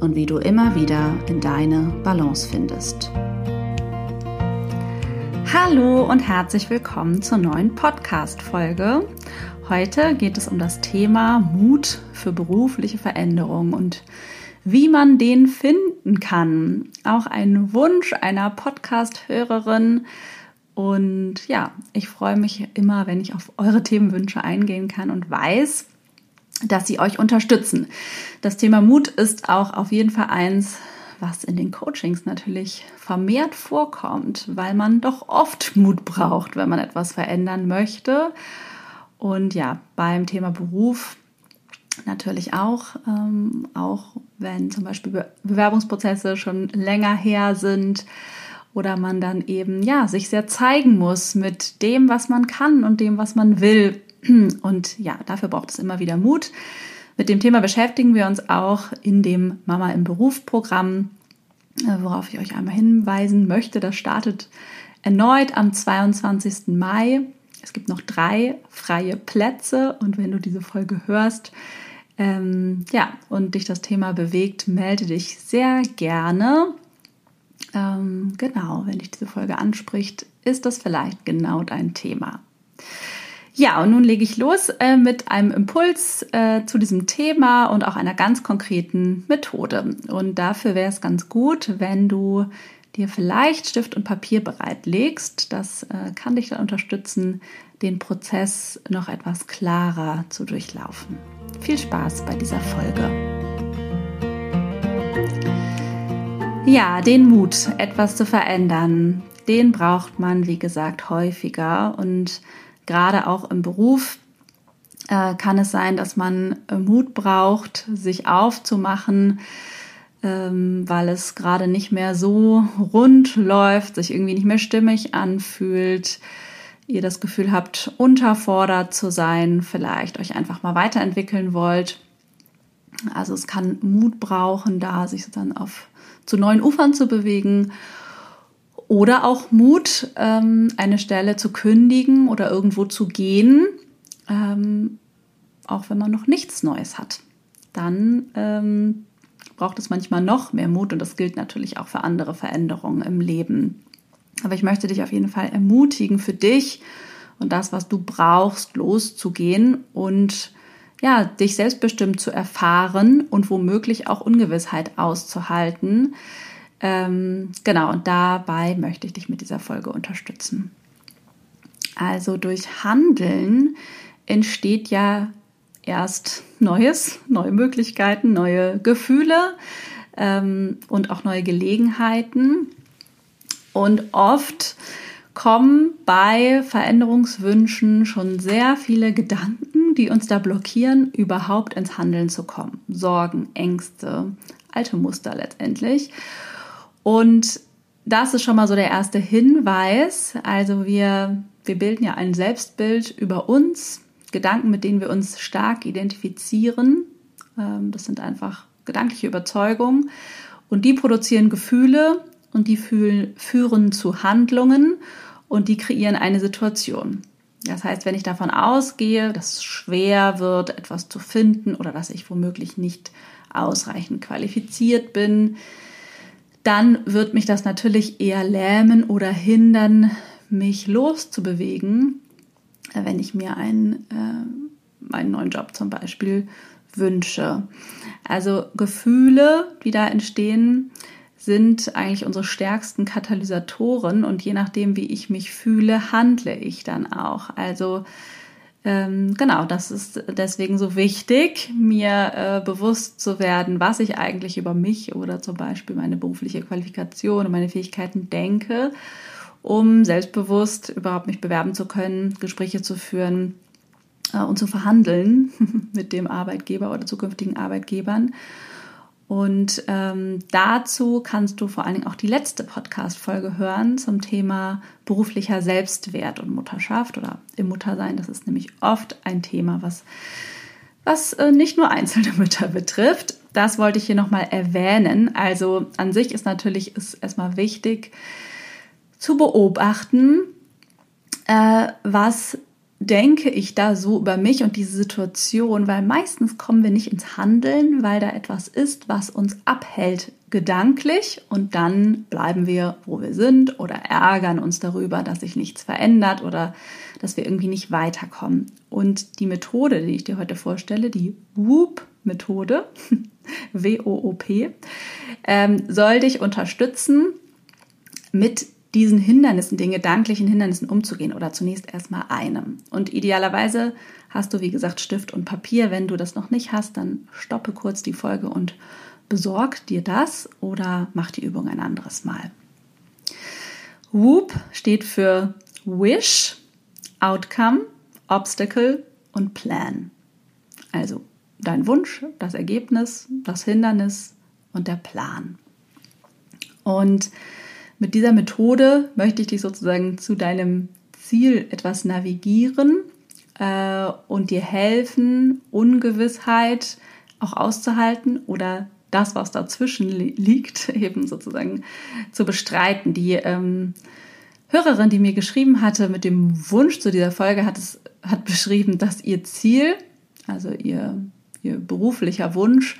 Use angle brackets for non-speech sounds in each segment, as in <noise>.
und wie du immer wieder in deine Balance findest. Hallo und herzlich willkommen zur neuen Podcast-Folge. Heute geht es um das Thema Mut für berufliche Veränderung und wie man den finden kann. Auch ein Wunsch einer Podcast-Hörerin. Und ja, ich freue mich immer, wenn ich auf eure Themenwünsche eingehen kann und weiß, dass sie euch unterstützen. Das Thema Mut ist auch auf jeden Fall eins, was in den Coachings natürlich vermehrt vorkommt, weil man doch oft Mut braucht, wenn man etwas verändern möchte. Und ja, beim Thema Beruf natürlich auch, ähm, auch wenn zum Beispiel Be Bewerbungsprozesse schon länger her sind oder man dann eben ja sich sehr zeigen muss mit dem, was man kann und dem, was man will <clears throat> und ja, dafür braucht es immer wieder Mut. Mit dem Thema beschäftigen wir uns auch in dem Mama im Beruf Programm, äh, worauf ich euch einmal hinweisen möchte. Das startet erneut am 22. Mai. Es gibt noch drei freie Plätze und wenn du diese Folge hörst, ähm, ja, und dich das Thema bewegt, melde dich sehr gerne. Ähm, genau, wenn dich diese Folge anspricht, ist das vielleicht genau dein Thema. Ja, und nun lege ich los äh, mit einem Impuls äh, zu diesem Thema und auch einer ganz konkreten Methode. Und dafür wäre es ganz gut, wenn du dir vielleicht Stift und Papier bereitlegst. Das äh, kann dich dann unterstützen, den Prozess noch etwas klarer zu durchlaufen. Viel Spaß bei dieser Folge. Ja, den Mut, etwas zu verändern, den braucht man, wie gesagt, häufiger und gerade auch im Beruf äh, kann es sein, dass man äh, Mut braucht, sich aufzumachen, ähm, weil es gerade nicht mehr so rund läuft, sich irgendwie nicht mehr stimmig anfühlt, ihr das Gefühl habt, unterfordert zu sein, vielleicht euch einfach mal weiterentwickeln wollt. Also es kann Mut brauchen, da sich dann auf zu neuen Ufern zu bewegen oder auch Mut, ähm, eine Stelle zu kündigen oder irgendwo zu gehen, ähm, auch wenn man noch nichts Neues hat. Dann ähm, braucht es manchmal noch mehr Mut und das gilt natürlich auch für andere Veränderungen im Leben. Aber ich möchte dich auf jeden Fall ermutigen, für dich und das, was du brauchst, loszugehen und ja, dich selbstbestimmt zu erfahren und womöglich auch Ungewissheit auszuhalten. Ähm, genau, und dabei möchte ich dich mit dieser Folge unterstützen. Also durch Handeln entsteht ja erst Neues, neue Möglichkeiten, neue Gefühle ähm, und auch neue Gelegenheiten. Und oft kommen bei Veränderungswünschen schon sehr viele Gedanken, die uns da blockieren, überhaupt ins Handeln zu kommen. Sorgen, Ängste, alte Muster letztendlich. Und das ist schon mal so der erste Hinweis. Also wir, wir bilden ja ein Selbstbild über uns, Gedanken, mit denen wir uns stark identifizieren. Ähm, das sind einfach gedankliche Überzeugungen. Und die produzieren Gefühle und die führen zu Handlungen und die kreieren eine Situation. Das heißt, wenn ich davon ausgehe, dass es schwer wird, etwas zu finden oder dass ich womöglich nicht ausreichend qualifiziert bin, dann wird mich das natürlich eher lähmen oder hindern, mich loszubewegen, äh, wenn ich mir einen, äh, einen neuen Job zum Beispiel wünsche. Also Gefühle, die da entstehen, sind eigentlich unsere stärksten Katalysatoren und je nachdem, wie ich mich fühle, handle ich dann auch. Also ähm, genau, das ist deswegen so wichtig, mir äh, bewusst zu werden, was ich eigentlich über mich oder zum Beispiel meine berufliche Qualifikation und meine Fähigkeiten denke, um selbstbewusst überhaupt mich bewerben zu können, Gespräche zu führen äh, und zu verhandeln <laughs> mit dem Arbeitgeber oder zukünftigen Arbeitgebern. Und ähm, dazu kannst du vor allen Dingen auch die letzte Podcast-Folge hören zum Thema beruflicher Selbstwert und Mutterschaft oder im Muttersein. Das ist nämlich oft ein Thema, was, was äh, nicht nur einzelne <laughs> Mütter betrifft. Das wollte ich hier nochmal erwähnen. Also an sich ist natürlich ist erstmal wichtig zu beobachten, äh, was denke ich da so über mich und diese Situation, weil meistens kommen wir nicht ins Handeln, weil da etwas ist, was uns abhält gedanklich und dann bleiben wir, wo wir sind oder ärgern uns darüber, dass sich nichts verändert oder dass wir irgendwie nicht weiterkommen. Und die Methode, die ich dir heute vorstelle, die WOOP-Methode, <laughs> W-O-O-P, ähm, soll dich unterstützen, mit diesen Hindernissen, den gedanklichen Hindernissen umzugehen oder zunächst erstmal einem. Und idealerweise hast du, wie gesagt, Stift und Papier. Wenn du das noch nicht hast, dann stoppe kurz die Folge und besorg dir das oder mach die Übung ein anderes Mal. WOOP steht für Wish, Outcome, Obstacle und Plan. Also dein Wunsch, das Ergebnis, das Hindernis und der Plan. Und mit dieser Methode möchte ich dich sozusagen zu deinem Ziel etwas navigieren äh, und dir helfen, Ungewissheit auch auszuhalten oder das, was dazwischen li liegt, <laughs> eben sozusagen zu bestreiten. Die ähm, Hörerin, die mir geschrieben hatte mit dem Wunsch zu dieser Folge, hat, es, hat beschrieben, dass ihr Ziel, also ihr, ihr beruflicher Wunsch,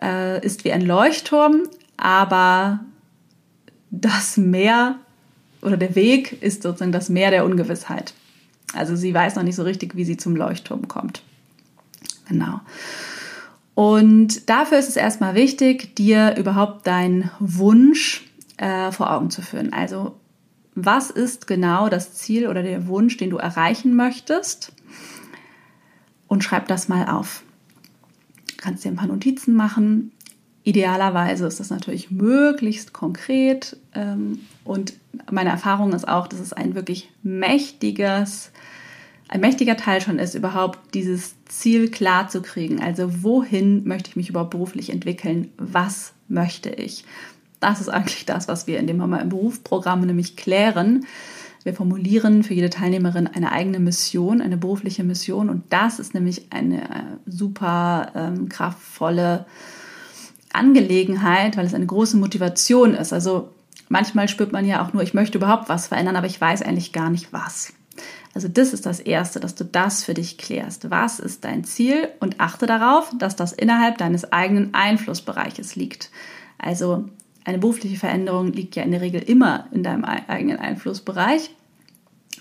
äh, ist wie ein Leuchtturm, aber das Meer oder der Weg ist sozusagen das Meer der Ungewissheit. Also sie weiß noch nicht so richtig, wie sie zum Leuchtturm kommt. Genau. Und dafür ist es erstmal wichtig, dir überhaupt deinen Wunsch äh, vor Augen zu führen. Also was ist genau das Ziel oder der Wunsch, den du erreichen möchtest? Und schreib das mal auf. Du kannst dir ein paar Notizen machen Idealerweise ist das natürlich möglichst konkret ähm, und meine Erfahrung ist auch, dass es ein wirklich mächtiges, ein mächtiger Teil schon ist, überhaupt dieses Ziel klar zu kriegen. Also wohin möchte ich mich überhaupt beruflich entwickeln? Was möchte ich? Das ist eigentlich das, was wir in dem Mama im Berufsprogramm nämlich klären. Wir formulieren für jede Teilnehmerin eine eigene Mission, eine berufliche Mission und das ist nämlich eine äh, super ähm, kraftvolle Angelegenheit, weil es eine große Motivation ist. Also manchmal spürt man ja auch nur, ich möchte überhaupt was verändern, aber ich weiß eigentlich gar nicht was. Also das ist das Erste, dass du das für dich klärst. Was ist dein Ziel? Und achte darauf, dass das innerhalb deines eigenen Einflussbereiches liegt. Also eine berufliche Veränderung liegt ja in der Regel immer in deinem eigenen Einflussbereich.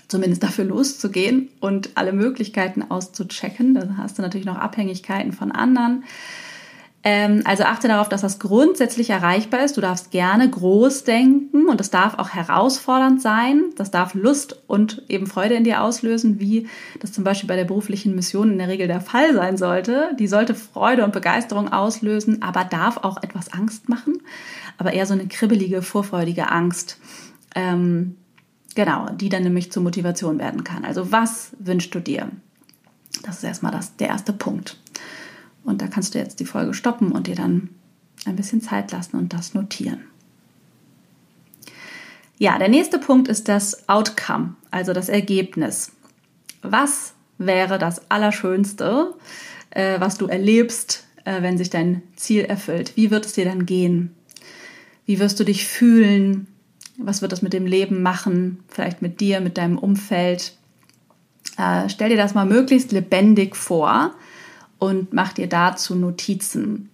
Zumindest dafür loszugehen und alle Möglichkeiten auszuchecken. Da hast du natürlich noch Abhängigkeiten von anderen. Ähm, also achte darauf, dass das grundsätzlich erreichbar ist. Du darfst gerne groß denken und es darf auch herausfordernd sein. Das darf Lust und eben Freude in dir auslösen, wie das zum Beispiel bei der beruflichen Mission in der Regel der Fall sein sollte. Die sollte Freude und Begeisterung auslösen, aber darf auch etwas Angst machen, aber eher so eine kribbelige, vorfreudige Angst. Ähm, genau, die dann nämlich zur Motivation werden kann. Also was wünschst du dir? Das ist erstmal das, der erste Punkt. Und da kannst du jetzt die Folge stoppen und dir dann ein bisschen Zeit lassen und das notieren. Ja, der nächste Punkt ist das Outcome, also das Ergebnis. Was wäre das Allerschönste, äh, was du erlebst, äh, wenn sich dein Ziel erfüllt? Wie wird es dir dann gehen? Wie wirst du dich fühlen? Was wird das mit dem Leben machen? Vielleicht mit dir, mit deinem Umfeld? Äh, stell dir das mal möglichst lebendig vor und mach dir dazu Notizen,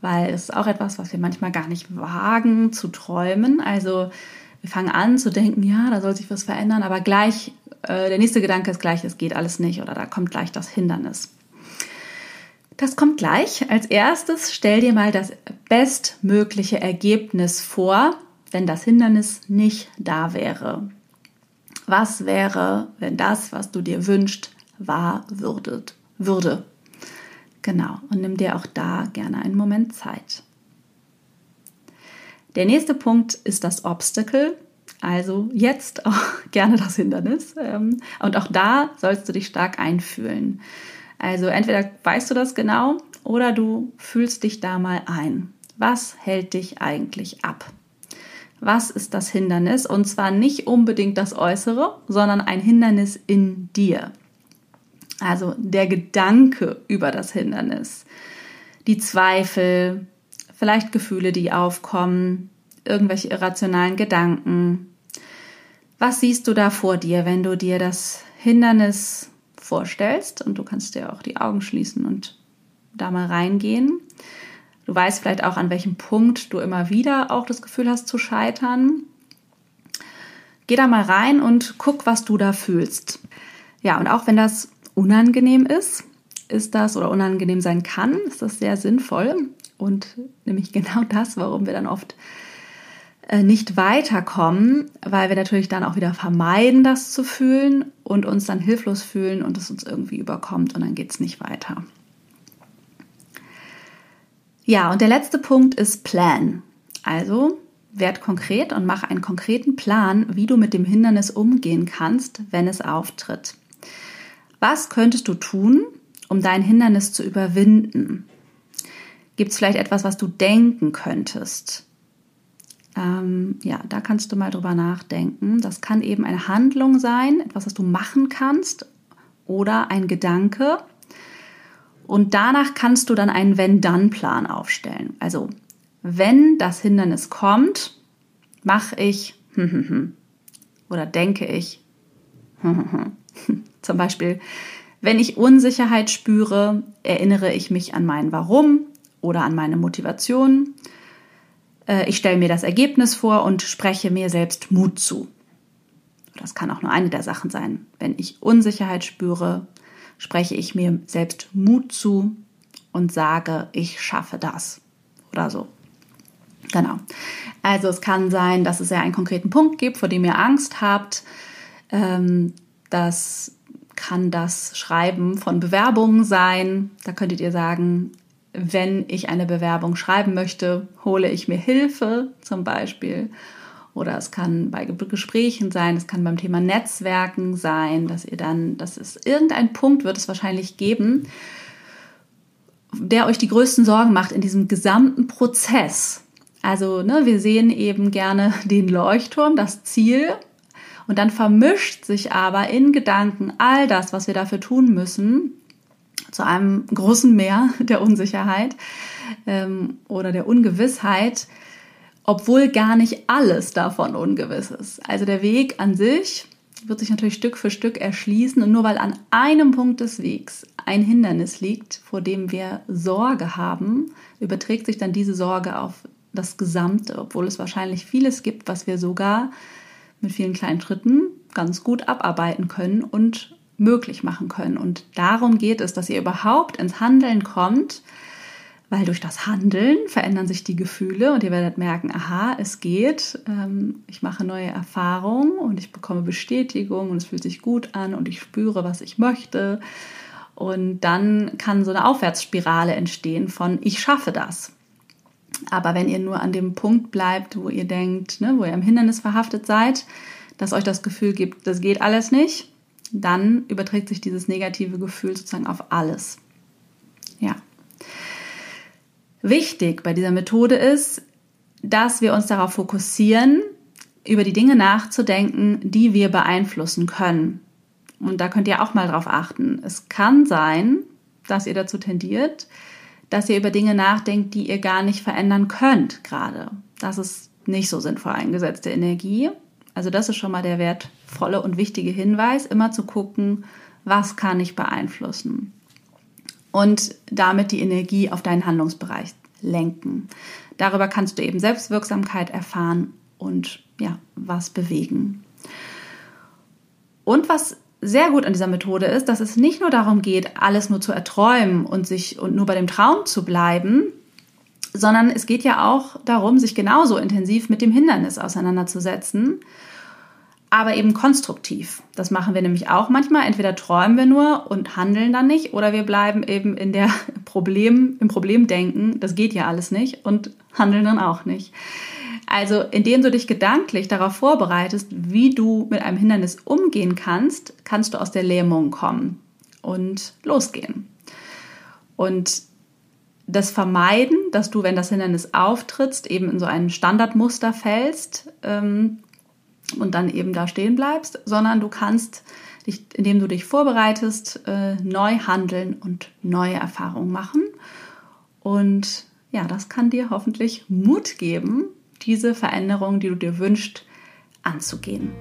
weil es ist auch etwas, was wir manchmal gar nicht wagen zu träumen. Also wir fangen an zu denken, ja, da soll sich was verändern, aber gleich, äh, der nächste Gedanke ist gleich, es geht alles nicht oder da kommt gleich das Hindernis. Das kommt gleich. Als erstes stell dir mal das bestmögliche Ergebnis vor, wenn das Hindernis nicht da wäre. Was wäre, wenn das, was du dir wünschst, wahr würdet, würde? Genau. Und nimm dir auch da gerne einen Moment Zeit. Der nächste Punkt ist das Obstacle, also jetzt <laughs> auch gerne das Hindernis. Ähm, und auch da sollst du dich stark einfühlen. Also entweder weißt du das genau oder du fühlst dich da mal ein. Was hält dich eigentlich ab? Was ist das Hindernis? Und zwar nicht unbedingt das Äußere, sondern ein Hindernis in dir. Also der Gedanke über das Hindernis, die Zweifel, vielleicht Gefühle, die aufkommen, irgendwelche irrationalen Gedanken. Was siehst du da vor dir, wenn du dir das Hindernis vorstellst? Und du kannst dir auch die Augen schließen und da mal reingehen. Du weißt vielleicht auch, an welchem Punkt du immer wieder auch das Gefühl hast zu scheitern. Geh da mal rein und guck, was du da fühlst. Ja, und auch wenn das unangenehm ist, ist das oder unangenehm sein kann, ist das sehr sinnvoll und nämlich <laughs> genau das, warum wir dann oft äh, nicht weiterkommen, weil wir natürlich dann auch wieder vermeiden, das zu fühlen und uns dann hilflos fühlen und es uns irgendwie überkommt und dann geht es nicht weiter. Ja, und der letzte Punkt ist Plan. Also werd konkret und mach einen konkreten Plan, wie du mit dem Hindernis umgehen kannst, wenn es auftritt. Was könntest du tun, um dein Hindernis zu überwinden? Gibt es vielleicht etwas, was du denken könntest? Ähm, ja, da kannst du mal drüber nachdenken. Das kann eben eine Handlung sein, etwas, was du machen kannst oder ein Gedanke. Und danach kannst du dann einen Wenn-Dann-Plan aufstellen. Also, wenn das Hindernis kommt, mache ich <laughs> oder denke ich. <laughs> <laughs> Zum Beispiel, wenn ich Unsicherheit spüre, erinnere ich mich an mein Warum oder an meine Motivation. Äh, ich stelle mir das Ergebnis vor und spreche mir selbst Mut zu. Das kann auch nur eine der Sachen sein. Wenn ich Unsicherheit spüre, spreche ich mir selbst Mut zu und sage, ich schaffe das oder so. Genau. Also es kann sein, dass es ja einen konkreten Punkt gibt, vor dem ihr Angst habt. Ähm, das kann das Schreiben von Bewerbungen sein. Da könntet ihr sagen, wenn ich eine Bewerbung schreiben möchte, hole ich mir Hilfe zum Beispiel. Oder es kann bei Gesprächen sein, es kann beim Thema Netzwerken sein, dass ihr dann, dass es irgendein Punkt wird es wahrscheinlich geben, der euch die größten Sorgen macht in diesem gesamten Prozess. Also, ne, wir sehen eben gerne den Leuchtturm, das Ziel, und dann vermischt sich aber in Gedanken all das, was wir dafür tun müssen, zu einem großen Meer <laughs> der Unsicherheit ähm, oder der Ungewissheit, obwohl gar nicht alles davon ungewiss ist. Also der Weg an sich wird sich natürlich Stück für Stück erschließen und nur weil an einem Punkt des Wegs ein Hindernis liegt, vor dem wir Sorge haben, überträgt sich dann diese Sorge auf das Gesamte, obwohl es wahrscheinlich vieles gibt, was wir sogar mit vielen kleinen Schritten ganz gut abarbeiten können und möglich machen können. Und darum geht es, dass ihr überhaupt ins Handeln kommt, weil durch das Handeln verändern sich die Gefühle und ihr werdet merken, aha, es geht, ähm, ich mache neue Erfahrungen und ich bekomme Bestätigung und es fühlt sich gut an und ich spüre, was ich möchte. Und dann kann so eine Aufwärtsspirale entstehen von ich schaffe das. Aber wenn ihr nur an dem Punkt bleibt, wo ihr denkt, ne, wo ihr im Hindernis verhaftet seid, dass euch das Gefühl gibt, das geht alles nicht, dann überträgt sich dieses negative Gefühl sozusagen auf alles. Ja. Wichtig bei dieser Methode ist, dass wir uns darauf fokussieren, über die Dinge nachzudenken, die wir beeinflussen können. Und da könnt ihr auch mal drauf achten. Es kann sein, dass ihr dazu tendiert, dass ihr über Dinge nachdenkt, die ihr gar nicht verändern könnt gerade. Das ist nicht so sinnvoll eingesetzte Energie. Also das ist schon mal der wertvolle und wichtige Hinweis, immer zu gucken, was kann ich beeinflussen und damit die Energie auf deinen Handlungsbereich lenken. Darüber kannst du eben Selbstwirksamkeit erfahren und ja, was bewegen. Und was sehr gut an dieser Methode ist, dass es nicht nur darum geht, alles nur zu erträumen und sich und nur bei dem Traum zu bleiben, sondern es geht ja auch darum, sich genauso intensiv mit dem Hindernis auseinanderzusetzen, aber eben konstruktiv. Das machen wir nämlich auch manchmal. Entweder träumen wir nur und handeln dann nicht, oder wir bleiben eben in der <laughs> Problem, im Problemdenken, das geht ja alles nicht, und handeln dann auch nicht. Also indem du dich gedanklich darauf vorbereitest, wie du mit einem Hindernis umgehen kannst, kannst du aus der Lähmung kommen und losgehen. Und das Vermeiden, dass du, wenn das Hindernis auftrittst, eben in so ein Standardmuster fällst ähm, und dann eben da stehen bleibst, sondern du kannst dich, indem du dich vorbereitest, äh, neu handeln und neue Erfahrungen machen. Und ja, das kann dir hoffentlich Mut geben, diese Veränderung, die du dir wünschst, anzugehen.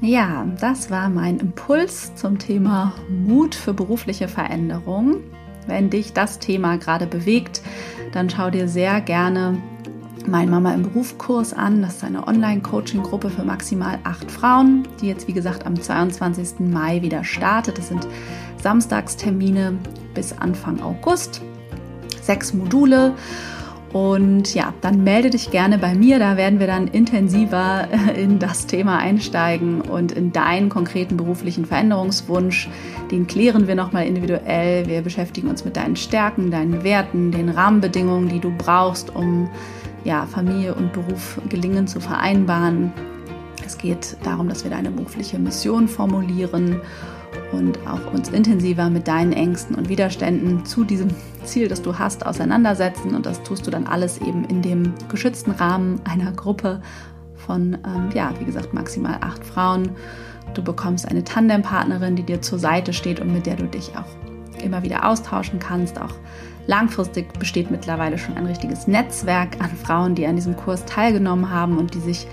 Ja, das war mein Impuls zum Thema Mut für berufliche Veränderung. Wenn dich das Thema gerade bewegt, dann schau dir sehr gerne mein Mama im Berufskurs an. Das ist eine Online-Coaching-Gruppe für maximal acht Frauen, die jetzt, wie gesagt, am 22. Mai wieder startet. Das sind Samstagstermine bis Anfang August. Sechs Module. Und ja, dann melde dich gerne bei mir, da werden wir dann intensiver in das Thema einsteigen und in deinen konkreten beruflichen Veränderungswunsch. Den klären wir nochmal individuell. Wir beschäftigen uns mit deinen Stärken, deinen Werten, den Rahmenbedingungen, die du brauchst, um ja, Familie und Beruf gelingen zu vereinbaren. Es geht darum, dass wir deine berufliche Mission formulieren und auch uns intensiver mit deinen Ängsten und Widerständen zu diesem Ziel, das du hast, auseinandersetzen. Und das tust du dann alles eben in dem geschützten Rahmen einer Gruppe von, ähm, ja, wie gesagt, maximal acht Frauen. Du bekommst eine Tandempartnerin, die dir zur Seite steht und mit der du dich auch immer wieder austauschen kannst. Auch langfristig besteht mittlerweile schon ein richtiges Netzwerk an Frauen, die an diesem Kurs teilgenommen haben und die sich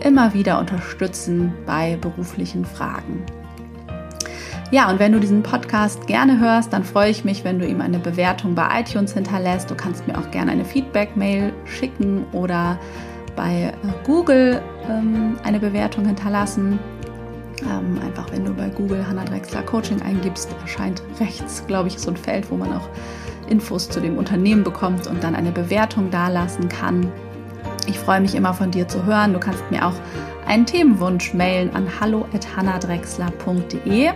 immer wieder unterstützen bei beruflichen Fragen. Ja, und wenn du diesen Podcast gerne hörst, dann freue ich mich, wenn du ihm eine Bewertung bei iTunes hinterlässt. Du kannst mir auch gerne eine Feedback-Mail schicken oder bei äh, Google ähm, eine Bewertung hinterlassen. Ähm, einfach wenn du bei Google Hannah Drexler Coaching eingibst, erscheint rechts, glaube ich, so ein Feld, wo man auch Infos zu dem Unternehmen bekommt und dann eine Bewertung dalassen kann. Ich freue mich immer von dir zu hören. Du kannst mir auch einen Themenwunsch mailen an hallo@hannadrexler.de.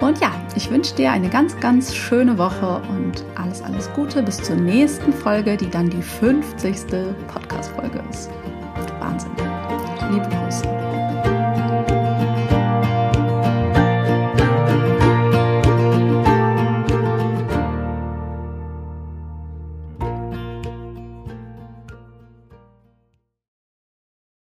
Und ja, ich wünsche dir eine ganz, ganz schöne Woche und alles, alles Gute bis zur nächsten Folge, die dann die 50. Podcast-Folge ist. Wahnsinn. Liebe Grüße.